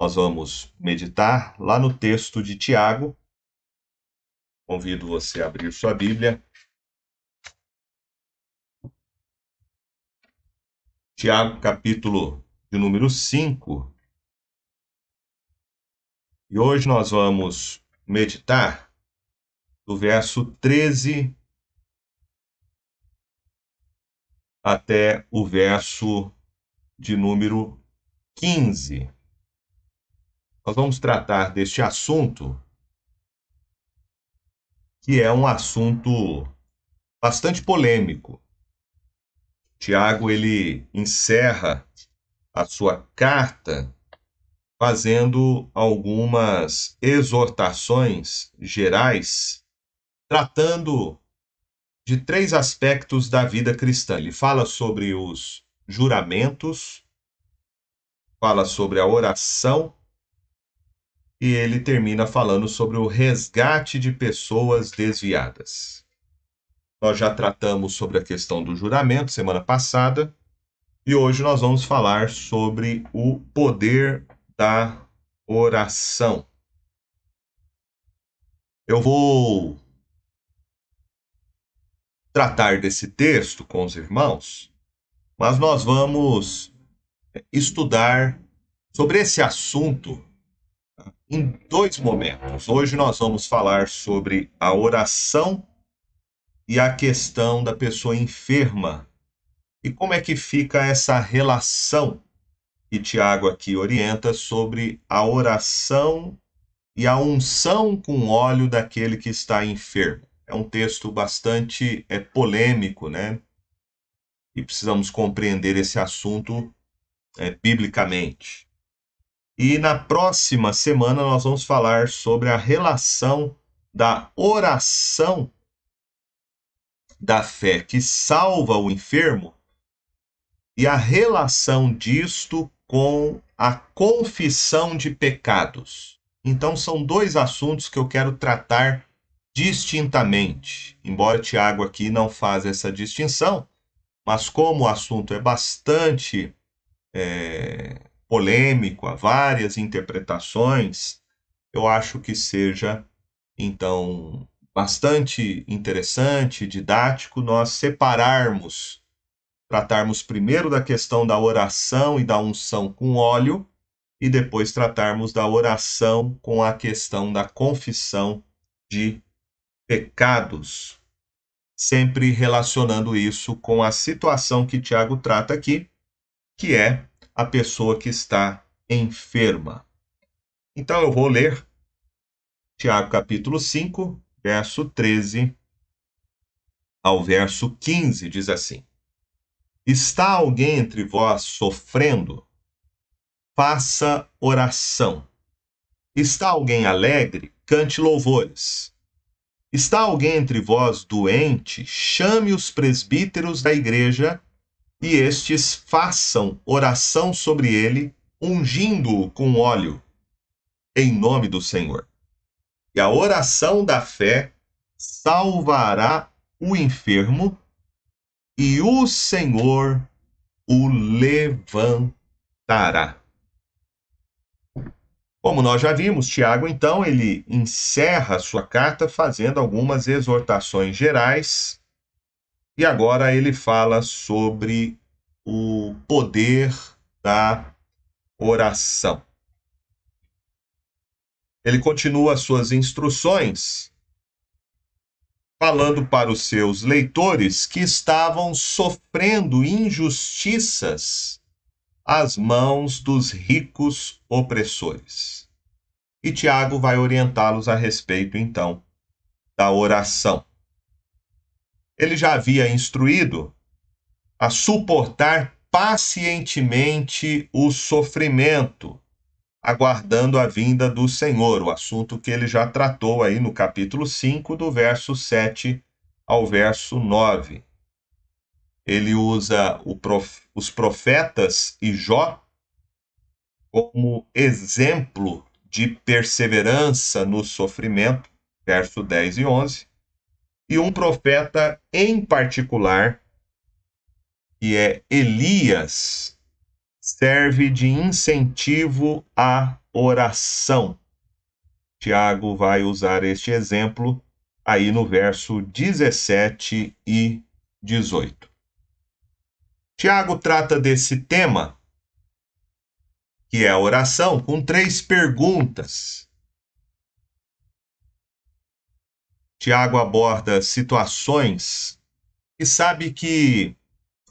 Nós vamos meditar lá no texto de Tiago. Convido você a abrir sua Bíblia. Tiago, capítulo de número 5. E hoje nós vamos meditar do verso 13 até o verso de número 15 nós vamos tratar deste assunto, que é um assunto bastante polêmico. Tiago ele encerra a sua carta fazendo algumas exortações gerais, tratando de três aspectos da vida cristã. Ele fala sobre os juramentos, fala sobre a oração e ele termina falando sobre o resgate de pessoas desviadas. Nós já tratamos sobre a questão do juramento semana passada e hoje nós vamos falar sobre o poder da oração. Eu vou tratar desse texto com os irmãos, mas nós vamos estudar sobre esse assunto em dois momentos. Hoje nós vamos falar sobre a oração e a questão da pessoa enferma. E como é que fica essa relação que Tiago aqui orienta sobre a oração e a unção com óleo daquele que está enfermo. É um texto bastante é, polêmico, né? E precisamos compreender esse assunto é, biblicamente. E na próxima semana nós vamos falar sobre a relação da oração da fé que salva o enfermo e a relação disto com a confissão de pecados. Então são dois assuntos que eu quero tratar distintamente. Embora Tiago aqui não faça essa distinção, mas como o assunto é bastante é, polêmico, há várias interpretações, eu acho que seja, então, bastante interessante, didático, nós separarmos, tratarmos primeiro da questão da oração e da unção com óleo, e depois tratarmos da oração com a questão da confissão de pecados, sempre relacionando isso com a situação que Tiago trata aqui, que é a pessoa que está enferma. Então eu vou ler Tiago capítulo 5, verso 13 ao verso 15, diz assim: Está alguém entre vós sofrendo? Faça oração. Está alguém alegre? Cante louvores. Está alguém entre vós doente? Chame os presbíteros da igreja e estes façam oração sobre ele, ungindo-o com óleo, em nome do Senhor. E a oração da fé salvará o enfermo, e o Senhor o levantará. Como nós já vimos, Tiago, então, ele encerra sua carta fazendo algumas exortações gerais e agora ele fala sobre o poder da oração. Ele continua suas instruções falando para os seus leitores que estavam sofrendo injustiças às mãos dos ricos opressores. E Tiago vai orientá-los a respeito, então, da oração ele já havia instruído a suportar pacientemente o sofrimento, aguardando a vinda do Senhor, o assunto que ele já tratou aí no capítulo 5, do verso 7 ao verso 9. Ele usa prof... os profetas e Jó como exemplo de perseverança no sofrimento, verso 10 e 11, e um profeta em particular, que é Elias, serve de incentivo à oração. Tiago vai usar este exemplo aí no verso 17 e 18. Tiago trata desse tema, que é a oração, com três perguntas. Tiago aborda situações que sabe que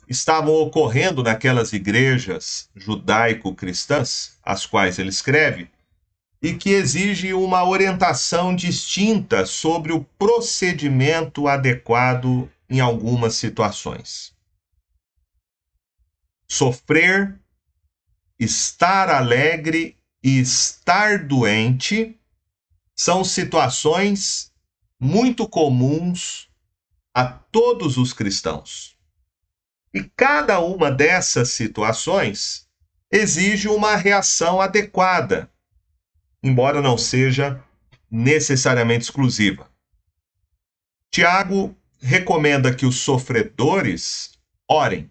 estavam ocorrendo naquelas igrejas judaico-cristãs, às quais ele escreve, e que exige uma orientação distinta sobre o procedimento adequado em algumas situações. Sofrer, estar alegre e estar doente são situações muito comuns a todos os cristãos. E cada uma dessas situações exige uma reação adequada, embora não seja necessariamente exclusiva. Tiago recomenda que os sofredores orem.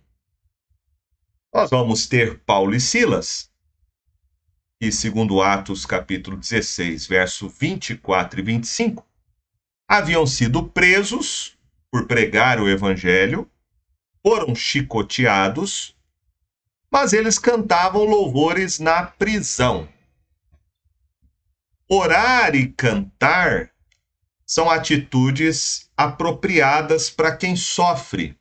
Nós vamos ter Paulo e Silas, que, segundo Atos capítulo 16, verso 24 e 25, haviam sido presos por pregar o evangelho foram chicoteados, mas eles cantavam louvores na prisão. Orar e cantar são atitudes apropriadas para quem sofre,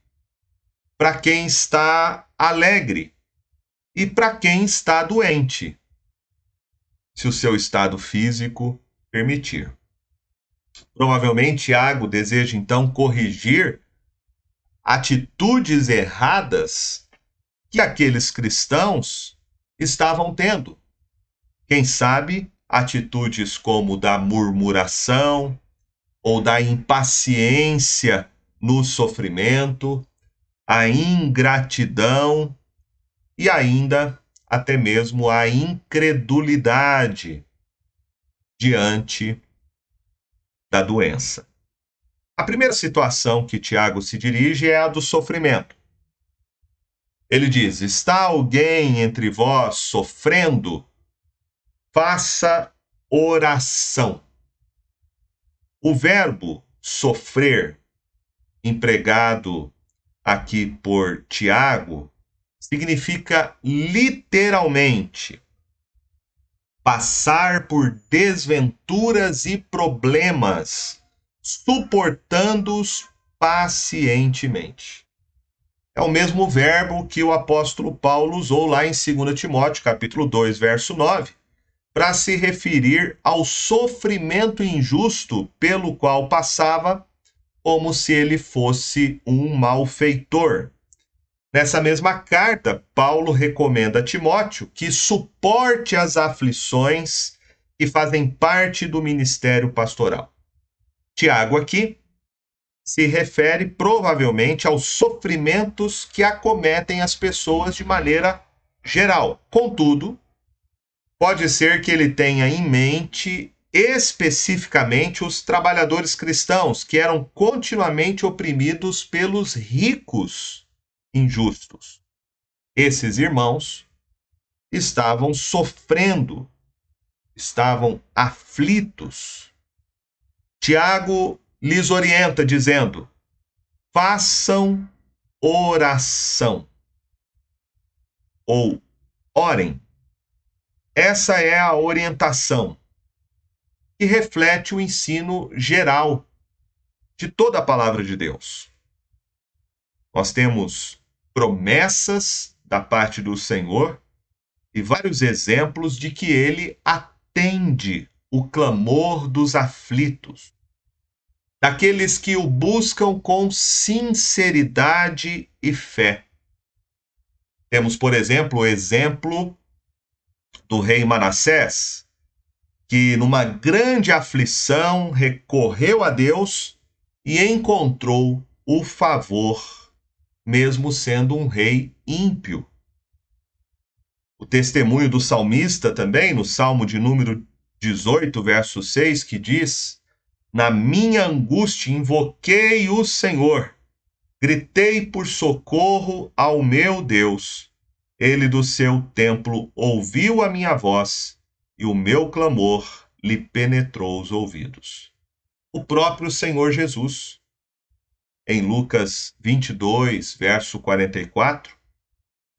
para quem está alegre e para quem está doente, se o seu estado físico permitir. Provavelmente Tiago deseja então corrigir atitudes erradas que aqueles cristãos estavam tendo. Quem sabe atitudes como da murmuração ou da impaciência no sofrimento, a ingratidão e ainda até mesmo a incredulidade diante da doença. A primeira situação que Tiago se dirige é a do sofrimento. Ele diz: Está alguém entre vós sofrendo? Faça oração. O verbo sofrer, empregado aqui por Tiago, significa literalmente passar por desventuras e problemas suportando-os pacientemente. É o mesmo verbo que o apóstolo Paulo usou lá em 2 Timóteo, capítulo 2, verso 9, para se referir ao sofrimento injusto pelo qual passava, como se ele fosse um malfeitor. Nessa mesma carta, Paulo recomenda a Timóteo que suporte as aflições que fazem parte do ministério pastoral. Tiago aqui se refere provavelmente aos sofrimentos que acometem as pessoas de maneira geral. Contudo, pode ser que ele tenha em mente especificamente os trabalhadores cristãos que eram continuamente oprimidos pelos ricos injustos. Esses irmãos estavam sofrendo, estavam aflitos Tiago lhes orienta dizendo: façam oração ou orem. Essa é a orientação que reflete o ensino geral de toda a palavra de Deus. Nós temos promessas da parte do Senhor e vários exemplos de que ele atende o clamor dos aflitos daqueles que o buscam com sinceridade e fé. Temos, por exemplo, o exemplo do rei Manassés, que numa grande aflição recorreu a Deus e encontrou o favor, mesmo sendo um rei ímpio. O testemunho do salmista também, no Salmo de número 18, verso 6, que diz: na minha angústia invoquei o Senhor, gritei por socorro ao meu Deus. Ele do seu templo ouviu a minha voz e o meu clamor lhe penetrou os ouvidos. O próprio Senhor Jesus, em Lucas 22, verso 44,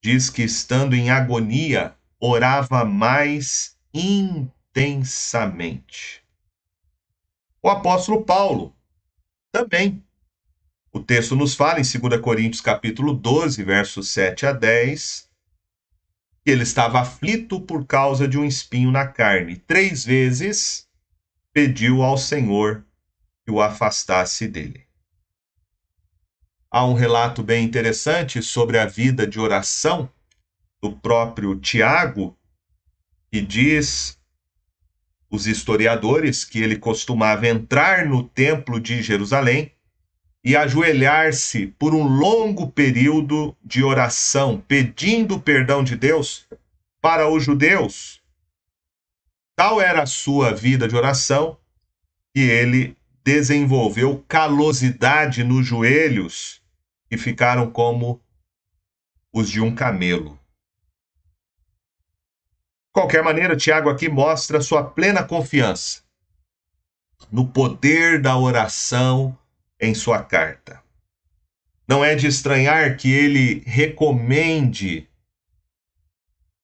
diz que estando em agonia, orava mais intensamente. O apóstolo Paulo também. O texto nos fala em 2 Coríntios capítulo 12, versos 7 a 10, que ele estava aflito por causa de um espinho na carne. Três vezes pediu ao Senhor que o afastasse dele. Há um relato bem interessante sobre a vida de oração do próprio Tiago, que diz os historiadores que ele costumava entrar no templo de Jerusalém e ajoelhar-se por um longo período de oração, pedindo perdão de Deus para os judeus. Tal era a sua vida de oração que ele desenvolveu calosidade nos joelhos e ficaram como os de um camelo. De qualquer maneira, Tiago aqui mostra sua plena confiança no poder da oração em sua carta. Não é de estranhar que ele recomende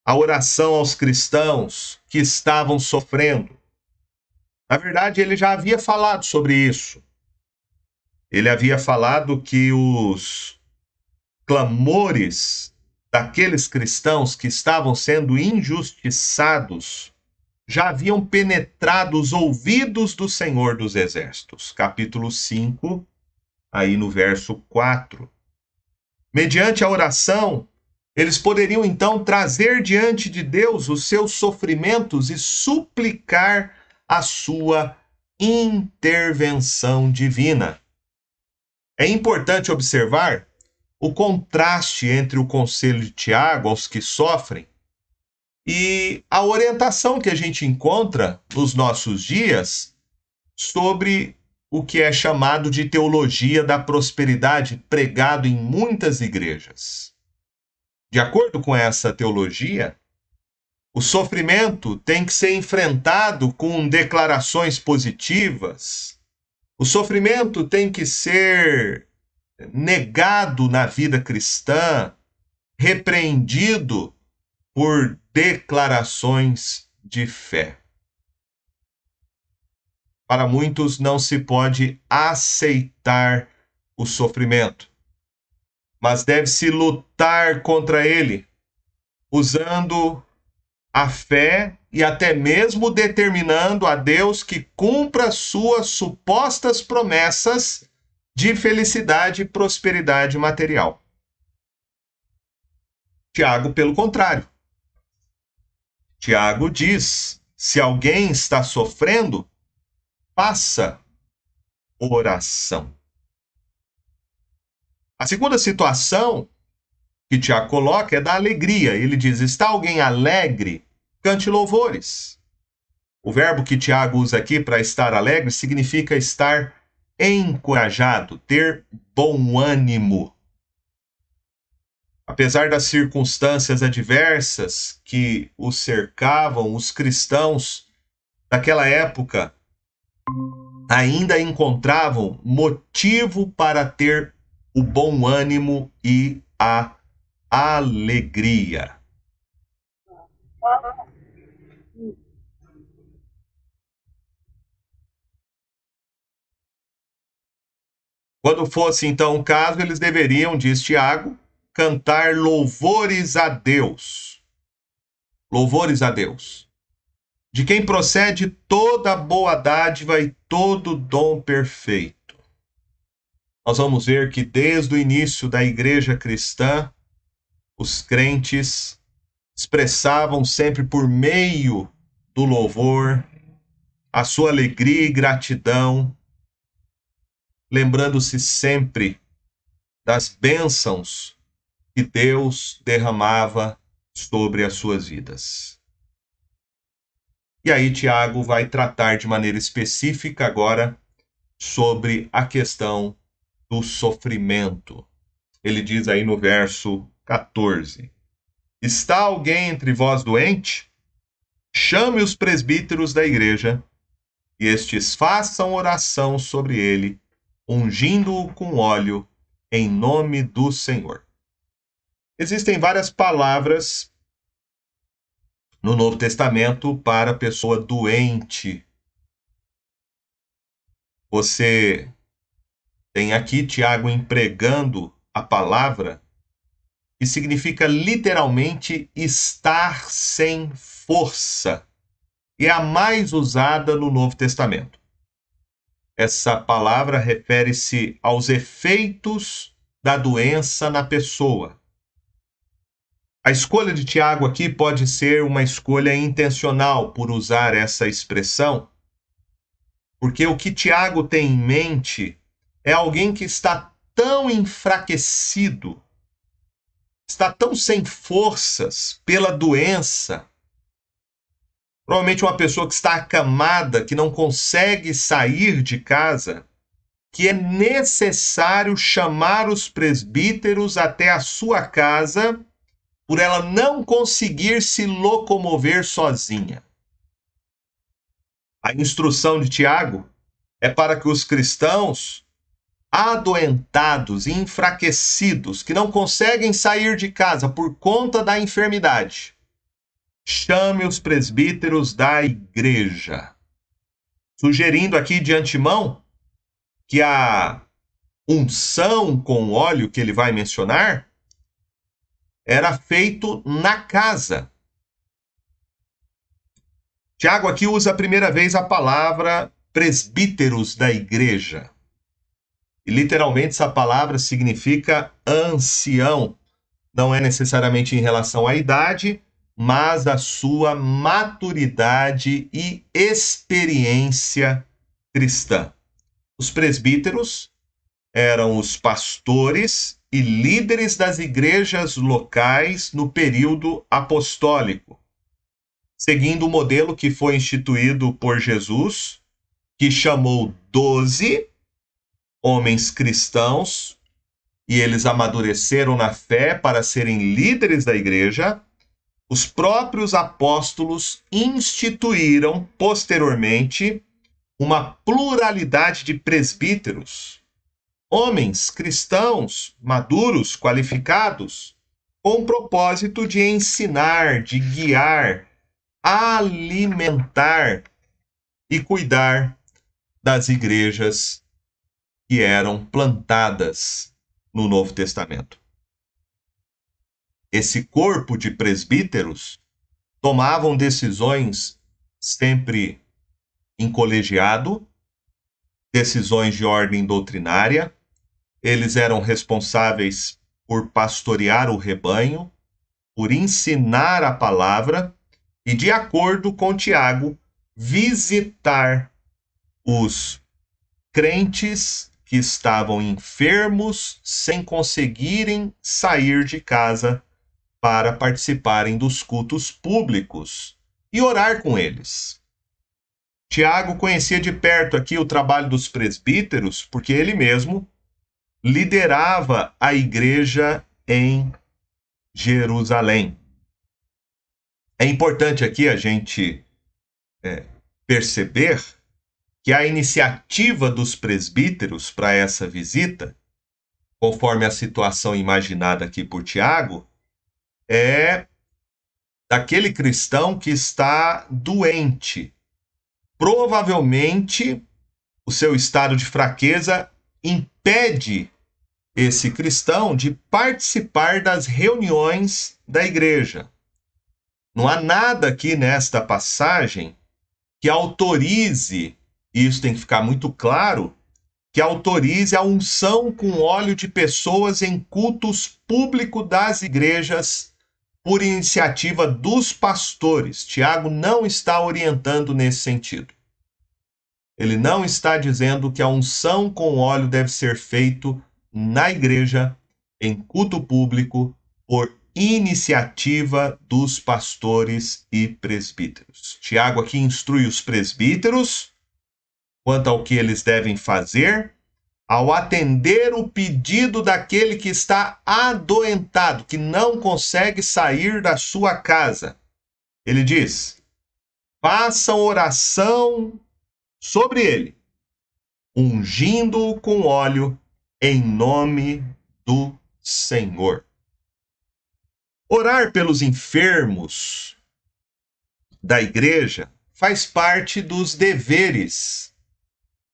a oração aos cristãos que estavam sofrendo. Na verdade, ele já havia falado sobre isso. Ele havia falado que os clamores daqueles cristãos que estavam sendo injustiçados já haviam penetrado os ouvidos do Senhor dos Exércitos. Capítulo 5, aí no verso 4. Mediante a oração, eles poderiam então trazer diante de Deus os seus sofrimentos e suplicar a sua intervenção divina. É importante observar o contraste entre o conselho de Tiago aos que sofrem e a orientação que a gente encontra nos nossos dias sobre o que é chamado de teologia da prosperidade, pregado em muitas igrejas. De acordo com essa teologia, o sofrimento tem que ser enfrentado com declarações positivas. O sofrimento tem que ser negado na vida cristã, repreendido por declarações de fé. Para muitos não se pode aceitar o sofrimento, mas deve-se lutar contra ele, usando a fé e até mesmo determinando a Deus que cumpra suas supostas promessas de felicidade e prosperidade material. Tiago, pelo contrário. Tiago diz: se alguém está sofrendo, faça oração. A segunda situação que Tiago coloca é da alegria. Ele diz: está alguém alegre, cante louvores. O verbo que Tiago usa aqui para estar alegre significa estar encorajado, ter bom ânimo. Apesar das circunstâncias adversas que os cercavam, os cristãos daquela época ainda encontravam motivo para ter o bom ânimo e a alegria. Quando fosse então o caso, eles deveriam, diz Tiago, cantar louvores a Deus. Louvores a Deus. De quem procede toda boa dádiva e todo dom perfeito. Nós vamos ver que desde o início da igreja cristã, os crentes expressavam sempre por meio do louvor a sua alegria e gratidão lembrando-se sempre das bênçãos que Deus derramava sobre as suas vidas. E aí, Tiago vai tratar de maneira específica agora sobre a questão do sofrimento. Ele diz aí no verso 14: Está alguém entre vós doente? chame os presbíteros da igreja e estes façam oração sobre ele, ungindo-o com óleo em nome do Senhor. Existem várias palavras no Novo Testamento para pessoa doente. Você tem aqui Tiago empregando a palavra que significa literalmente estar sem força. E é a mais usada no Novo Testamento. Essa palavra refere-se aos efeitos da doença na pessoa. A escolha de Tiago aqui pode ser uma escolha intencional por usar essa expressão, porque o que Tiago tem em mente é alguém que está tão enfraquecido, está tão sem forças pela doença. Provavelmente uma pessoa que está acamada, que não consegue sair de casa, que é necessário chamar os presbíteros até a sua casa por ela não conseguir se locomover sozinha. A instrução de Tiago é para que os cristãos adoentados enfraquecidos, que não conseguem sair de casa por conta da enfermidade, chame os presbíteros da igreja, sugerindo aqui de antemão que a unção com óleo que ele vai mencionar era feito na casa. Tiago aqui usa a primeira vez a palavra presbíteros da igreja. E literalmente essa palavra significa ancião. Não é necessariamente em relação à idade, mas à sua maturidade e experiência cristã. Os presbíteros eram os pastores e líderes das igrejas locais no período apostólico, seguindo o modelo que foi instituído por Jesus, que chamou doze homens cristãos e eles amadureceram na fé para serem líderes da igreja. Os próprios apóstolos instituíram posteriormente uma pluralidade de presbíteros homens cristãos maduros, qualificados, com o propósito de ensinar, de guiar, alimentar e cuidar das igrejas que eram plantadas no Novo Testamento. Esse corpo de presbíteros tomavam decisões sempre em colegiado, decisões de ordem doutrinária, eles eram responsáveis por pastorear o rebanho, por ensinar a palavra e, de acordo com Tiago, visitar os crentes que estavam enfermos sem conseguirem sair de casa para participarem dos cultos públicos e orar com eles. Tiago conhecia de perto aqui o trabalho dos presbíteros, porque ele mesmo liderava a igreja em Jerusalém. É importante aqui a gente é, perceber que a iniciativa dos presbíteros para essa visita, conforme a situação imaginada aqui por Tiago, é daquele cristão que está doente. Provavelmente o seu estado de fraqueza impede esse cristão de participar das reuniões da igreja. Não há nada aqui nesta passagem que autorize, e isso tem que ficar muito claro, que autorize a unção com óleo de pessoas em cultos públicos das igrejas por iniciativa dos pastores. Tiago não está orientando nesse sentido. Ele não está dizendo que a unção com óleo deve ser feito na igreja, em culto público, por iniciativa dos pastores e presbíteros. Tiago aqui instrui os presbíteros quanto ao que eles devem fazer ao atender o pedido daquele que está adoentado, que não consegue sair da sua casa. Ele diz: façam oração sobre ele, ungindo-o com óleo em nome do Senhor. Orar pelos enfermos da igreja faz parte dos deveres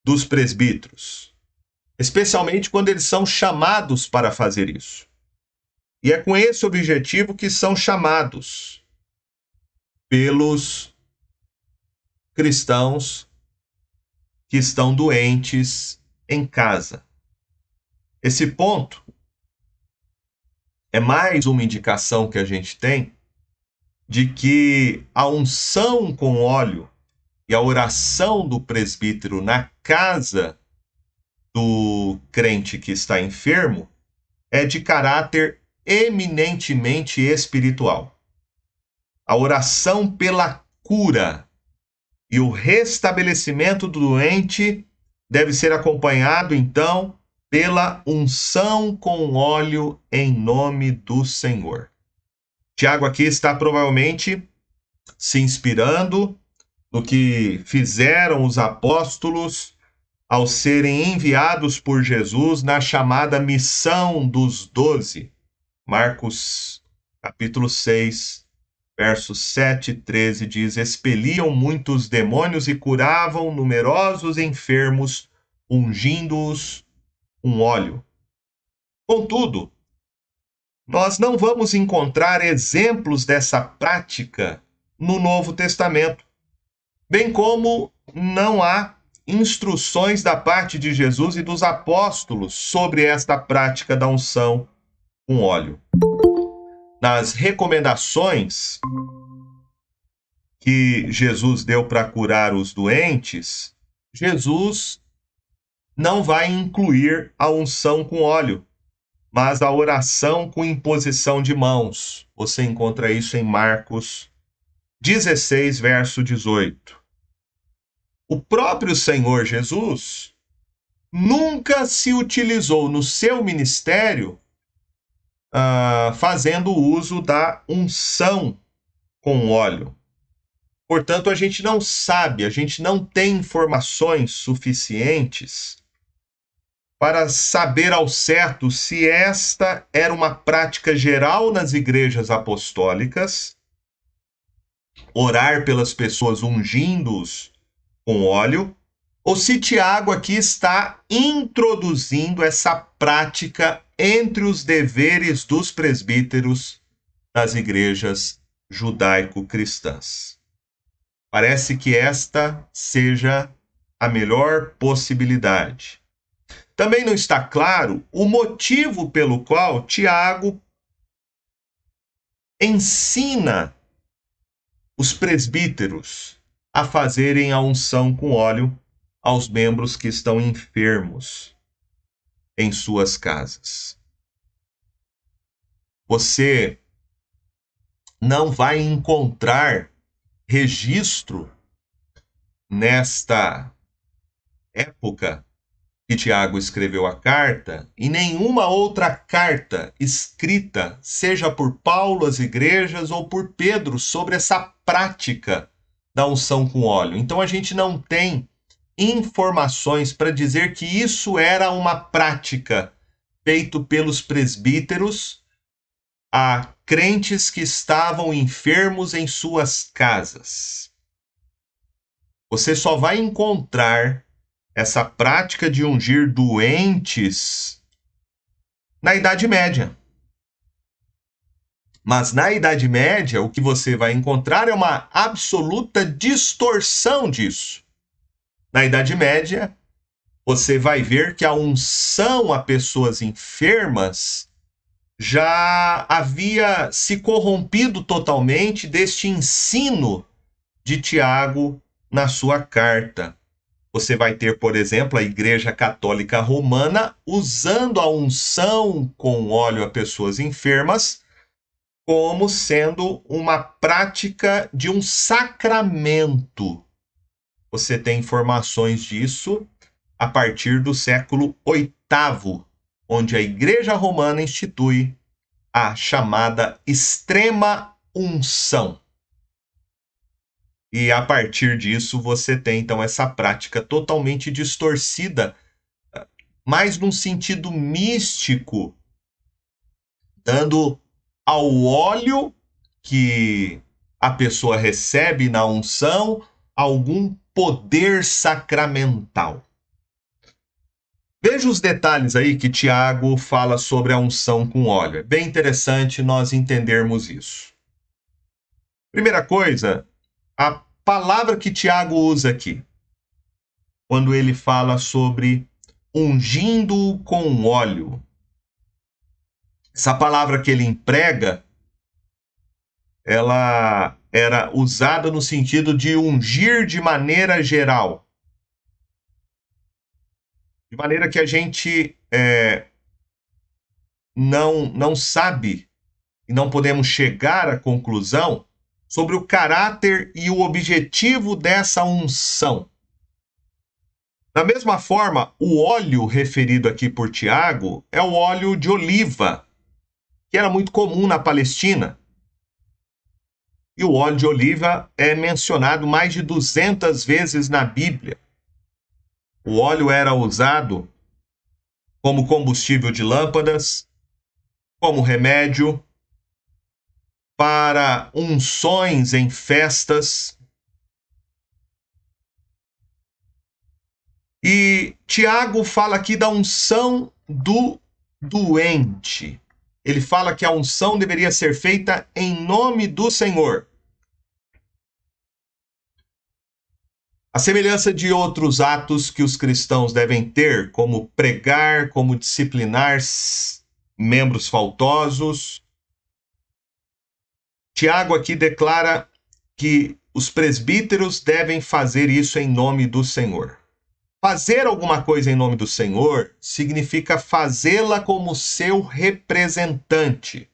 dos presbíteros, especialmente quando eles são chamados para fazer isso. E é com esse objetivo que são chamados pelos cristãos que estão doentes em casa. Esse ponto é mais uma indicação que a gente tem de que a unção com óleo e a oração do presbítero na casa do crente que está enfermo é de caráter eminentemente espiritual. A oração pela cura e o restabelecimento do doente deve ser acompanhado, então, pela unção com óleo em nome do Senhor. Tiago aqui está provavelmente se inspirando no que fizeram os apóstolos ao serem enviados por Jesus na chamada missão dos doze. Marcos capítulo 6, versos 7 e 13 diz: Expeliam muitos demônios e curavam numerosos enfermos, ungindo-os um óleo. Contudo, nós não vamos encontrar exemplos dessa prática no Novo Testamento, bem como não há instruções da parte de Jesus e dos apóstolos sobre esta prática da unção com óleo. Nas recomendações que Jesus deu para curar os doentes, Jesus não vai incluir a unção com óleo, mas a oração com imposição de mãos. Você encontra isso em Marcos 16, verso 18. O próprio Senhor Jesus nunca se utilizou no seu ministério uh, fazendo uso da unção com óleo. Portanto, a gente não sabe, a gente não tem informações suficientes para saber ao certo se esta era uma prática geral nas igrejas apostólicas, orar pelas pessoas ungindo-os com óleo, ou se Tiago aqui está introduzindo essa prática entre os deveres dos presbíteros das igrejas judaico-cristãs. Parece que esta seja a melhor possibilidade. Também não está claro o motivo pelo qual Tiago ensina os presbíteros a fazerem a unção com óleo aos membros que estão enfermos em suas casas. Você não vai encontrar registro nesta época que Tiago escreveu a carta, e nenhuma outra carta escrita, seja por Paulo às igrejas ou por Pedro, sobre essa prática da unção com óleo. Então a gente não tem informações para dizer que isso era uma prática feito pelos presbíteros a crentes que estavam enfermos em suas casas. Você só vai encontrar essa prática de ungir doentes na Idade Média. Mas na Idade Média, o que você vai encontrar é uma absoluta distorção disso. Na Idade Média, você vai ver que a unção a pessoas enfermas já havia se corrompido totalmente deste ensino de Tiago na sua carta. Você vai ter, por exemplo, a Igreja Católica Romana usando a unção com óleo a pessoas enfermas como sendo uma prática de um sacramento. Você tem informações disso a partir do século VIII, onde a Igreja Romana institui a chamada extrema unção. E a partir disso você tem então essa prática totalmente distorcida, mais num sentido místico, dando ao óleo que a pessoa recebe na unção algum poder sacramental. Veja os detalhes aí que Tiago fala sobre a unção com óleo. É bem interessante nós entendermos isso. Primeira coisa, a palavra que Tiago usa aqui, quando ele fala sobre ungindo com óleo. Essa palavra que ele emprega, ela era usada no sentido de ungir de maneira geral. De maneira que a gente é, não, não sabe e não podemos chegar à conclusão sobre o caráter e o objetivo dessa unção. Da mesma forma, o óleo referido aqui por Tiago é o óleo de oliva, que era muito comum na Palestina. E o óleo de oliva é mencionado mais de 200 vezes na Bíblia. O óleo era usado como combustível de lâmpadas, como remédio, para unções em festas. E Tiago fala aqui da unção do doente. Ele fala que a unção deveria ser feita em nome do Senhor. A semelhança de outros atos que os cristãos devem ter, como pregar, como disciplinar membros faltosos, Tiago aqui declara que os presbíteros devem fazer isso em nome do Senhor. Fazer alguma coisa em nome do Senhor significa fazê-la como seu representante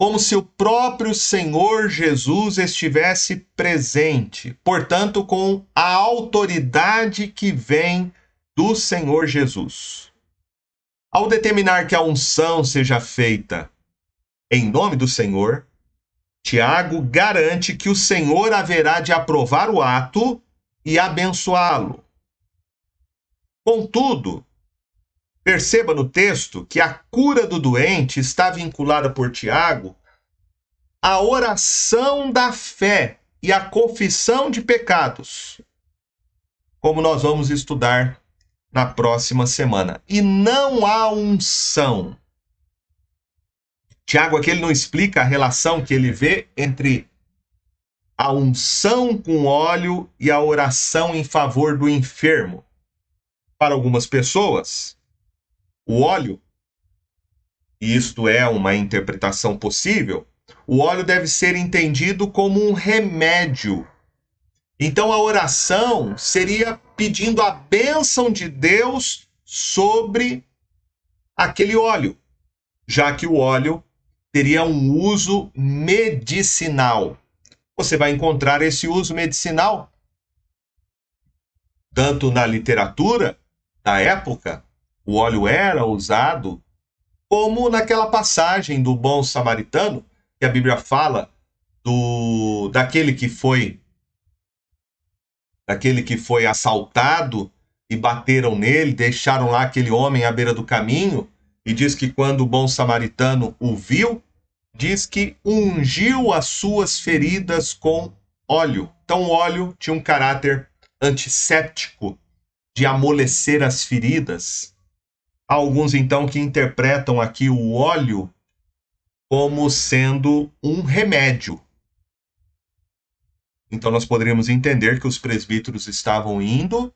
como se o próprio Senhor Jesus estivesse presente, portanto, com a autoridade que vem do Senhor Jesus. Ao determinar que a unção seja feita em nome do Senhor, Tiago garante que o Senhor haverá de aprovar o ato e abençoá-lo. Contudo, Perceba no texto que a cura do doente está vinculada por Tiago à oração da fé e à confissão de pecados, como nós vamos estudar na próxima semana. E não há unção. Tiago aqui ele não explica a relação que ele vê entre a unção com óleo e a oração em favor do enfermo. Para algumas pessoas, o óleo, e isto é uma interpretação possível, o óleo deve ser entendido como um remédio. Então a oração seria pedindo a bênção de Deus sobre aquele óleo, já que o óleo teria um uso medicinal. Você vai encontrar esse uso medicinal tanto na literatura da época o óleo era usado, como naquela passagem do bom samaritano, que a Bíblia fala do daquele que foi daquele que foi assaltado e bateram nele, deixaram lá aquele homem à beira do caminho, e diz que quando o bom samaritano o viu, diz que ungiu as suas feridas com óleo. Então, o óleo tinha um caráter antisséptico, de amolecer as feridas. Há alguns, então, que interpretam aqui o óleo como sendo um remédio. Então, nós poderíamos entender que os presbíteros estavam indo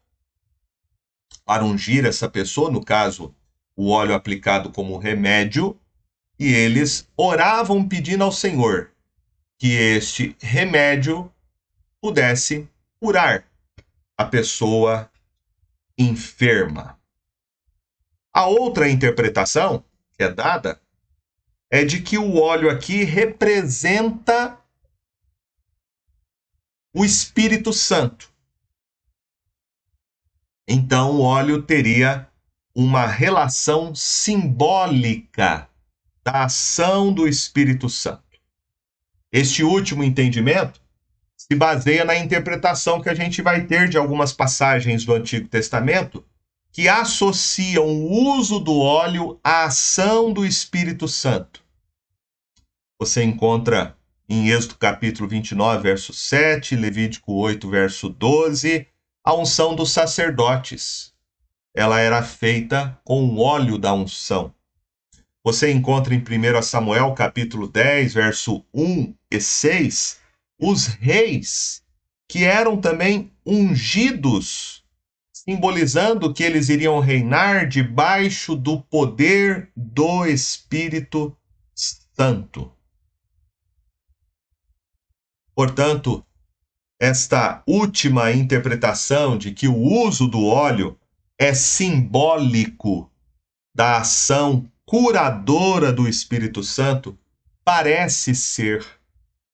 para ungir essa pessoa, no caso, o óleo aplicado como remédio, e eles oravam pedindo ao Senhor que este remédio pudesse curar a pessoa enferma. A outra interpretação que é dada é de que o óleo aqui representa o Espírito Santo. Então, o óleo teria uma relação simbólica da ação do Espírito Santo. Este último entendimento se baseia na interpretação que a gente vai ter de algumas passagens do Antigo Testamento que associam o uso do óleo à ação do Espírito Santo. Você encontra em Êxodo capítulo 29, verso 7, Levítico 8, verso 12, a unção dos sacerdotes. Ela era feita com o óleo da unção. Você encontra em 1 Samuel capítulo 10, verso 1 e 6, os reis que eram também ungidos, simbolizando que eles iriam reinar debaixo do poder do Espírito Santo. Portanto, esta última interpretação de que o uso do óleo é simbólico da ação curadora do Espírito Santo parece ser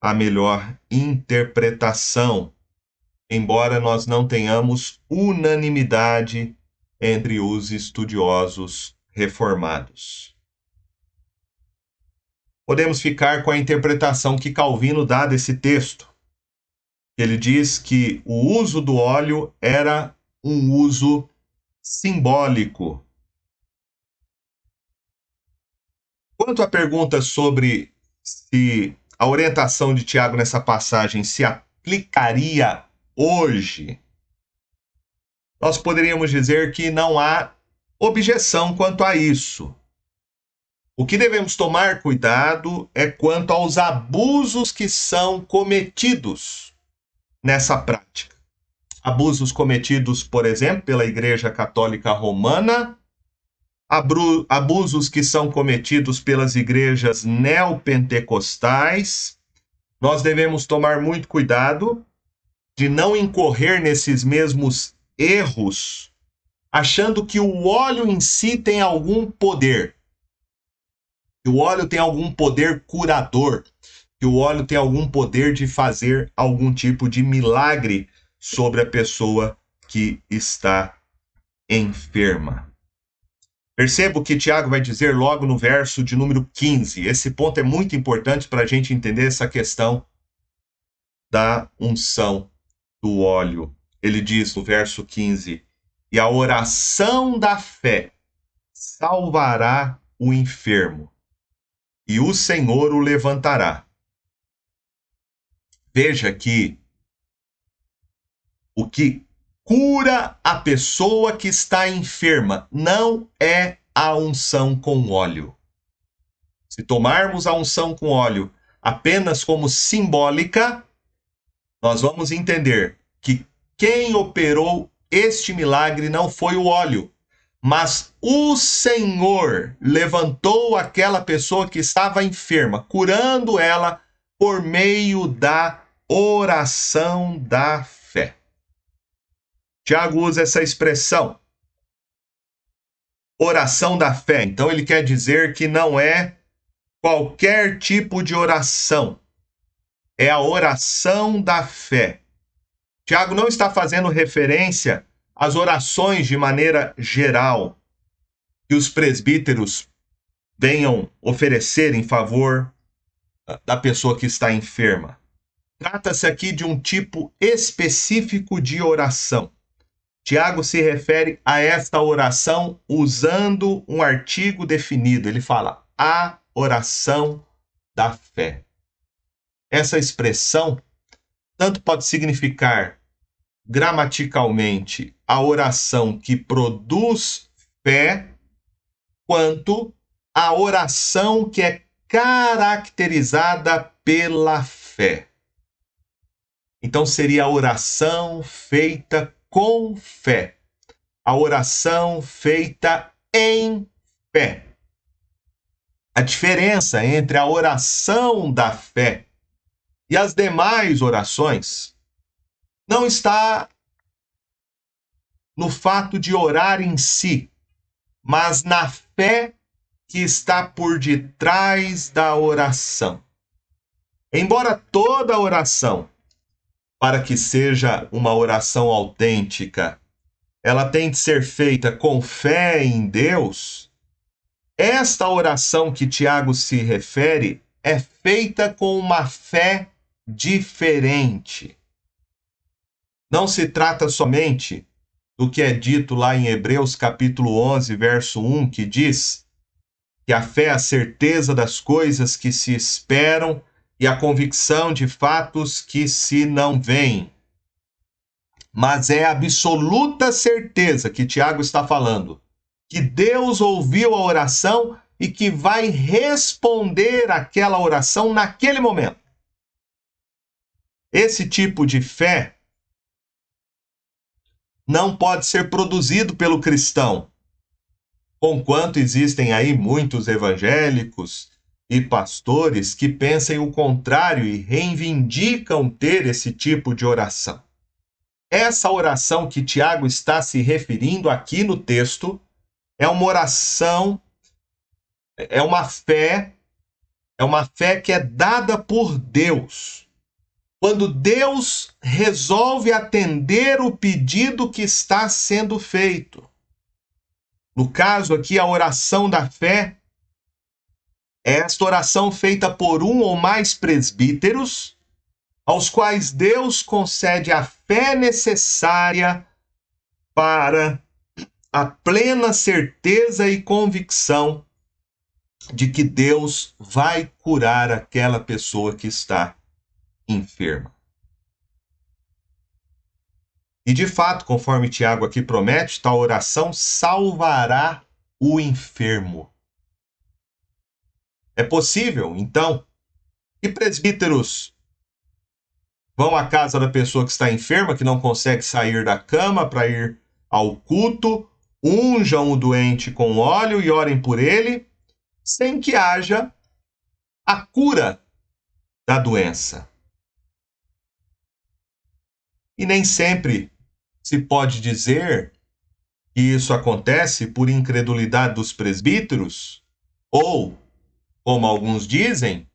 a melhor interpretação, embora nós não tenhamos unanimidade entre os estudiosos reformados. Podemos ficar com a interpretação que Calvino dá desse texto. Ele diz que o uso do óleo era um uso simbólico. Quanto à pergunta sobre se a orientação de Tiago nessa passagem se aplicaria hoje, nós poderíamos dizer que não há objeção quanto a isso. O que devemos tomar cuidado é quanto aos abusos que são cometidos nessa prática. Abusos cometidos, por exemplo, pela Igreja Católica Romana abusos que são cometidos pelas igrejas neopentecostais. Nós devemos tomar muito cuidado de não incorrer nesses mesmos erros, achando que o óleo em si tem algum poder. Que o óleo tem algum poder curador, que o óleo tem algum poder de fazer algum tipo de milagre sobre a pessoa que está enferma. Perceba o que Tiago vai dizer logo no verso de número 15. Esse ponto é muito importante para a gente entender essa questão da unção do óleo. Ele diz no verso 15: E a oração da fé salvará o enfermo, e o Senhor o levantará. Veja que o que cura a pessoa que está enferma, não é a unção com óleo. Se tomarmos a unção com óleo apenas como simbólica, nós vamos entender que quem operou este milagre não foi o óleo, mas o Senhor levantou aquela pessoa que estava enferma, curando ela por meio da oração da fé. Tiago usa essa expressão, oração da fé. Então, ele quer dizer que não é qualquer tipo de oração, é a oração da fé. Tiago não está fazendo referência às orações de maneira geral que os presbíteros venham oferecer em favor da pessoa que está enferma. Trata-se aqui de um tipo específico de oração. Tiago se refere a esta oração usando um artigo definido. Ele fala a oração da fé. Essa expressão tanto pode significar gramaticalmente a oração que produz fé, quanto a oração que é caracterizada pela fé. Então seria a oração feita com fé. A oração feita em fé. A diferença entre a oração da fé e as demais orações não está no fato de orar em si, mas na fé que está por detrás da oração. Embora toda oração para que seja uma oração autêntica, ela tem de ser feita com fé em Deus. Esta oração que Tiago se refere é feita com uma fé diferente. não se trata somente do que é dito lá em Hebreus capítulo 11, verso 1, que diz que a fé é a certeza das coisas que se esperam e a convicção de fatos que se não veem. Mas é absoluta certeza que Tiago está falando que Deus ouviu a oração e que vai responder aquela oração naquele momento. Esse tipo de fé não pode ser produzido pelo cristão. Conquanto existem aí muitos evangélicos e pastores que pensam o contrário e reivindicam ter esse tipo de oração. Essa oração que Tiago está se referindo aqui no texto é uma oração, é uma fé, é uma fé que é dada por Deus quando Deus resolve atender o pedido que está sendo feito. No caso aqui, a oração da fé esta oração feita por um ou mais presbíteros, aos quais Deus concede a fé necessária para a plena certeza e convicção de que Deus vai curar aquela pessoa que está enferma. E de fato, conforme Tiago aqui promete, tal oração salvará o enfermo. É possível, então, que presbíteros vão à casa da pessoa que está enferma, que não consegue sair da cama para ir ao culto, unjam o doente com óleo e orem por ele, sem que haja a cura da doença. E nem sempre se pode dizer que isso acontece por incredulidade dos presbíteros ou, como alguns dizem,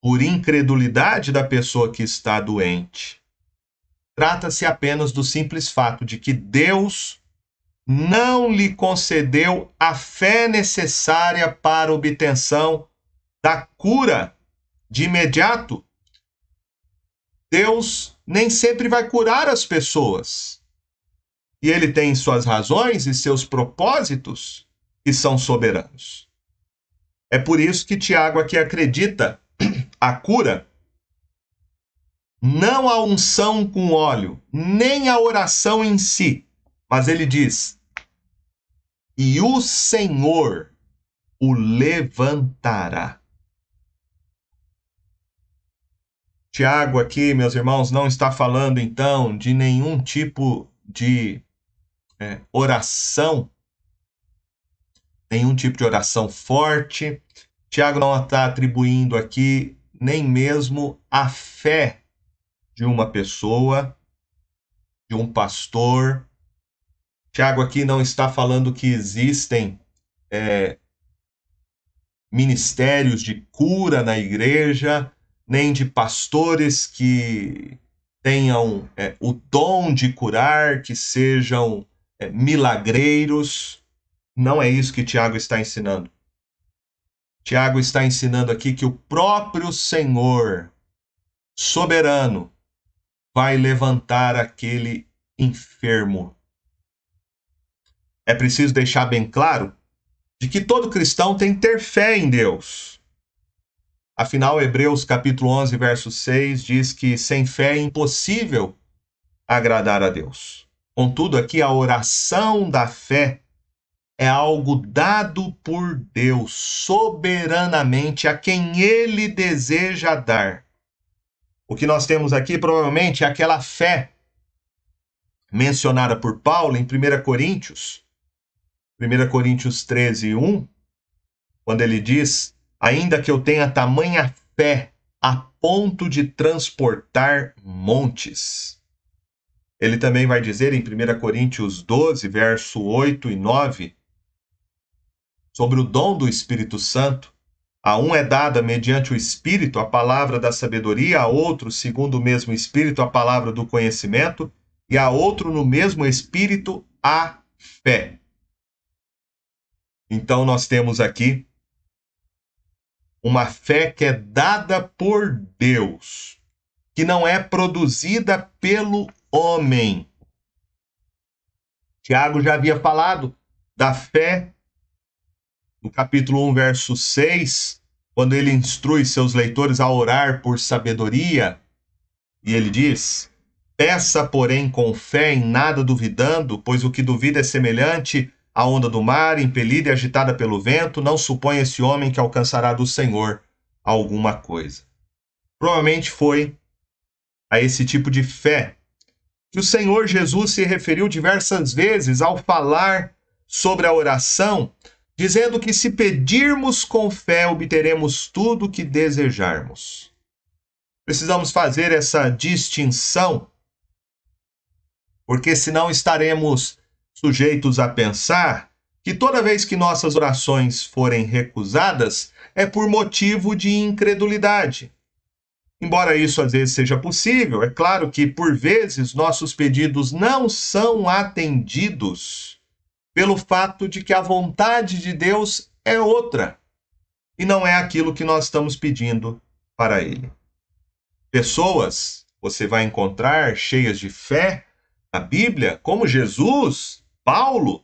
por incredulidade da pessoa que está doente. Trata-se apenas do simples fato de que Deus não lhe concedeu a fé necessária para obtenção da cura de imediato. Deus nem sempre vai curar as pessoas. E ele tem suas razões e seus propósitos que são soberanos. É por isso que Tiago aqui acredita a cura não a unção com óleo, nem a oração em si, mas ele diz: e o Senhor o levantará. Tiago aqui, meus irmãos, não está falando então de nenhum tipo de é, oração, nenhum tipo de oração forte. Tiago não está atribuindo aqui nem mesmo a fé de uma pessoa, de um pastor. Tiago aqui não está falando que existem é, ministérios de cura na igreja nem de pastores que tenham é, o dom de curar, que sejam é, milagreiros. Não é isso que Tiago está ensinando. Tiago está ensinando aqui que o próprio Senhor, soberano, vai levantar aquele enfermo. É preciso deixar bem claro de que todo cristão tem que ter fé em Deus. Afinal, Hebreus capítulo 11, verso 6 diz que sem fé é impossível agradar a Deus. Contudo, aqui a oração da fé é algo dado por Deus soberanamente a quem ele deseja dar. O que nós temos aqui provavelmente é aquela fé mencionada por Paulo em 1 Coríntios, 1 Coríntios 13, 1, quando ele diz: ainda que eu tenha tamanha fé a ponto de transportar montes. Ele também vai dizer em 1 Coríntios 12, verso 8 e 9, sobre o dom do Espírito Santo. A um é dada mediante o Espírito a palavra da sabedoria, a outro, segundo o mesmo Espírito, a palavra do conhecimento, e a outro, no mesmo Espírito, a fé. Então, nós temos aqui uma fé que é dada por Deus, que não é produzida pelo homem. Tiago já havia falado da fé no capítulo 1, verso 6, quando ele instrui seus leitores a orar por sabedoria, e ele diz: Peça, porém, com fé, em nada duvidando, pois o que duvida é semelhante à onda do mar, impelida e agitada pelo vento, não supõe esse homem que alcançará do Senhor alguma coisa. Provavelmente foi a esse tipo de fé que o Senhor Jesus se referiu diversas vezes ao falar sobre a oração, dizendo que se pedirmos com fé, obteremos tudo o que desejarmos. Precisamos fazer essa distinção porque senão estaremos sujeitos a pensar que toda vez que nossas orações forem recusadas é por motivo de incredulidade. Embora isso às vezes seja possível, é claro que por vezes nossos pedidos não são atendidos pelo fato de que a vontade de Deus é outra e não é aquilo que nós estamos pedindo para Ele. Pessoas você vai encontrar cheias de fé a Bíblia, como Jesus, Paulo,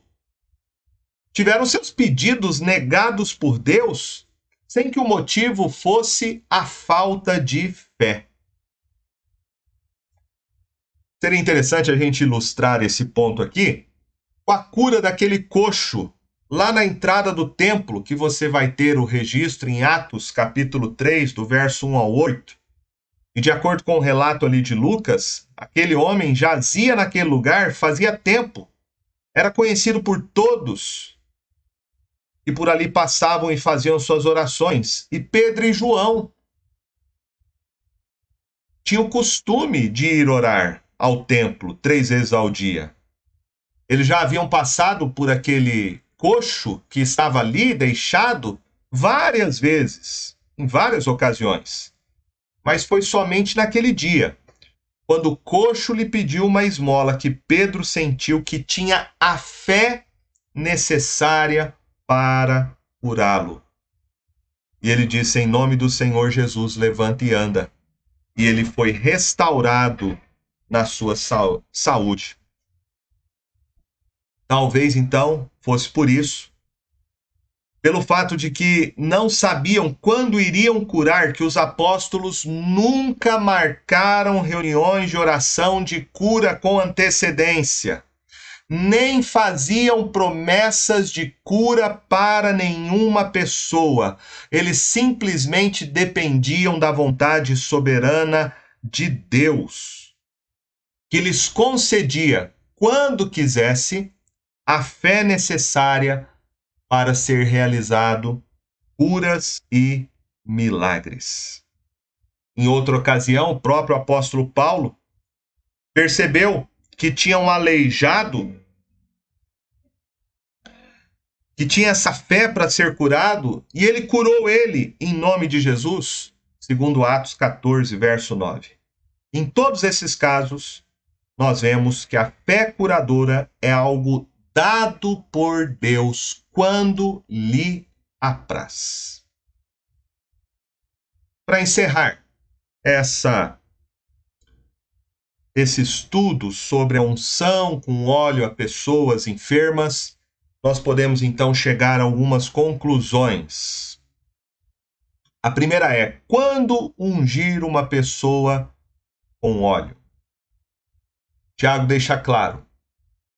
tiveram seus pedidos negados por Deus sem que o motivo fosse a falta de fé. Seria interessante a gente ilustrar esse ponto aqui com a cura daquele coxo lá na entrada do templo, que você vai ter o registro em Atos capítulo 3, do verso 1 ao 8. E de acordo com o relato ali de Lucas, aquele homem jazia naquele lugar fazia tempo. Era conhecido por todos. E por ali passavam e faziam suas orações. E Pedro e João tinham o costume de ir orar ao templo três vezes ao dia. Eles já haviam passado por aquele coxo que estava ali deixado várias vezes, em várias ocasiões mas foi somente naquele dia, quando o coxo lhe pediu uma esmola, que Pedro sentiu que tinha a fé necessária para curá-lo. E ele disse: Em nome do Senhor Jesus, levanta e anda. E ele foi restaurado na sua saúde. Talvez então fosse por isso pelo fato de que não sabiam quando iriam curar, que os apóstolos nunca marcaram reuniões de oração de cura com antecedência, nem faziam promessas de cura para nenhuma pessoa. Eles simplesmente dependiam da vontade soberana de Deus, que lhes concedia, quando quisesse, a fé necessária para ser realizado curas e milagres. Em outra ocasião, o próprio apóstolo Paulo percebeu que tinha um aleijado que tinha essa fé para ser curado e ele curou ele em nome de Jesus, segundo Atos 14, verso 9. Em todos esses casos, nós vemos que a fé curadora é algo dado por Deus quando lhe apraz. Para encerrar essa esse estudo sobre a unção com óleo a pessoas enfermas, nós podemos então chegar a algumas conclusões. A primeira é: quando ungir uma pessoa com óleo? Tiago deixa claro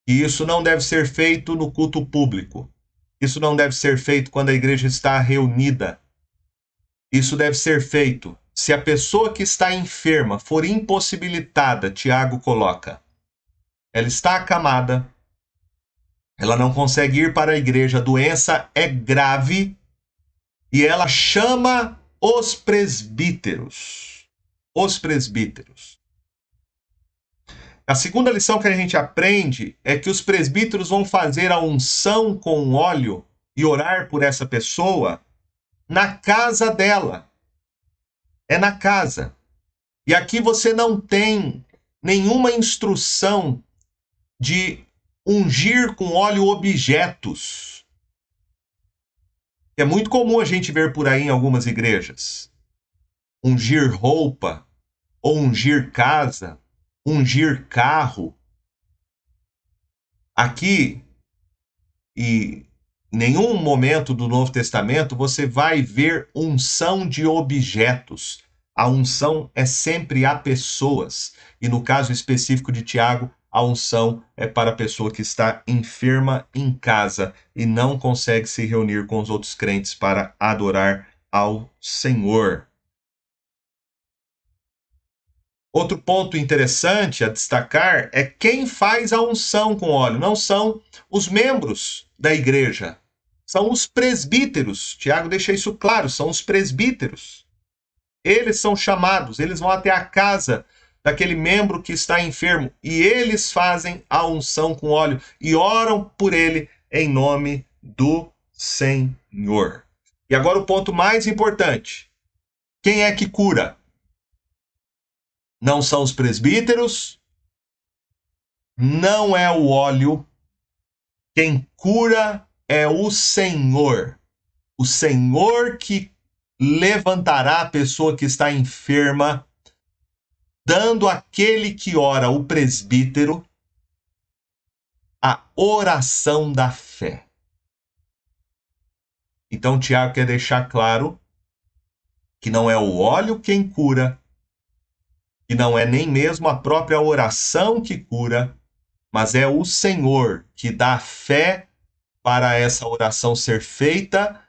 que isso não deve ser feito no culto público. Isso não deve ser feito quando a igreja está reunida. Isso deve ser feito se a pessoa que está enferma for impossibilitada, Tiago coloca. Ela está acamada, ela não consegue ir para a igreja, a doença é grave e ela chama os presbíteros. Os presbíteros. A segunda lição que a gente aprende é que os presbíteros vão fazer a unção com óleo e orar por essa pessoa na casa dela. É na casa. E aqui você não tem nenhuma instrução de ungir com óleo objetos. É muito comum a gente ver por aí em algumas igrejas. Ungir roupa ou ungir casa ungir carro. Aqui, e nenhum momento do Novo Testamento você vai ver unção de objetos. A unção é sempre a pessoas. E no caso específico de Tiago, a unção é para a pessoa que está enferma em casa e não consegue se reunir com os outros crentes para adorar ao Senhor. Outro ponto interessante a destacar é quem faz a unção com óleo. Não são os membros da igreja, são os presbíteros. Tiago deixa isso claro: são os presbíteros. Eles são chamados, eles vão até a casa daquele membro que está enfermo e eles fazem a unção com óleo e oram por ele em nome do Senhor. E agora o ponto mais importante: quem é que cura? Não são os presbíteros, não é o óleo. Quem cura é o Senhor. O Senhor que levantará a pessoa que está enferma dando àquele que ora, o presbítero, a oração da fé. Então, Tiago quer deixar claro que não é o óleo quem cura, que não é nem mesmo a própria oração que cura, mas é o Senhor que dá fé para essa oração ser feita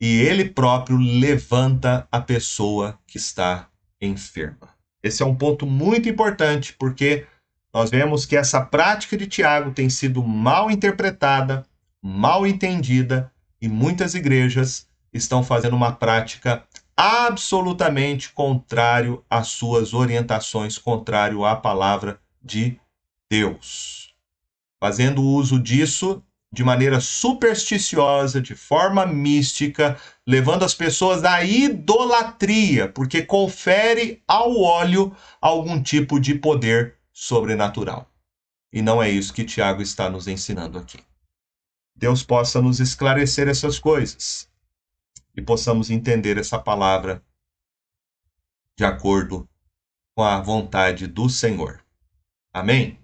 e ele próprio levanta a pessoa que está enferma. Esse é um ponto muito importante, porque nós vemos que essa prática de Tiago tem sido mal interpretada, mal entendida, e muitas igrejas estão fazendo uma prática absolutamente contrário às suas orientações, contrário à palavra de Deus. Fazendo uso disso, de maneira supersticiosa, de forma mística, levando as pessoas à idolatria, porque confere ao óleo algum tipo de poder sobrenatural. E não é isso que Tiago está nos ensinando aqui. Deus possa nos esclarecer essas coisas e possamos entender essa palavra de acordo com a vontade do Senhor. Amém?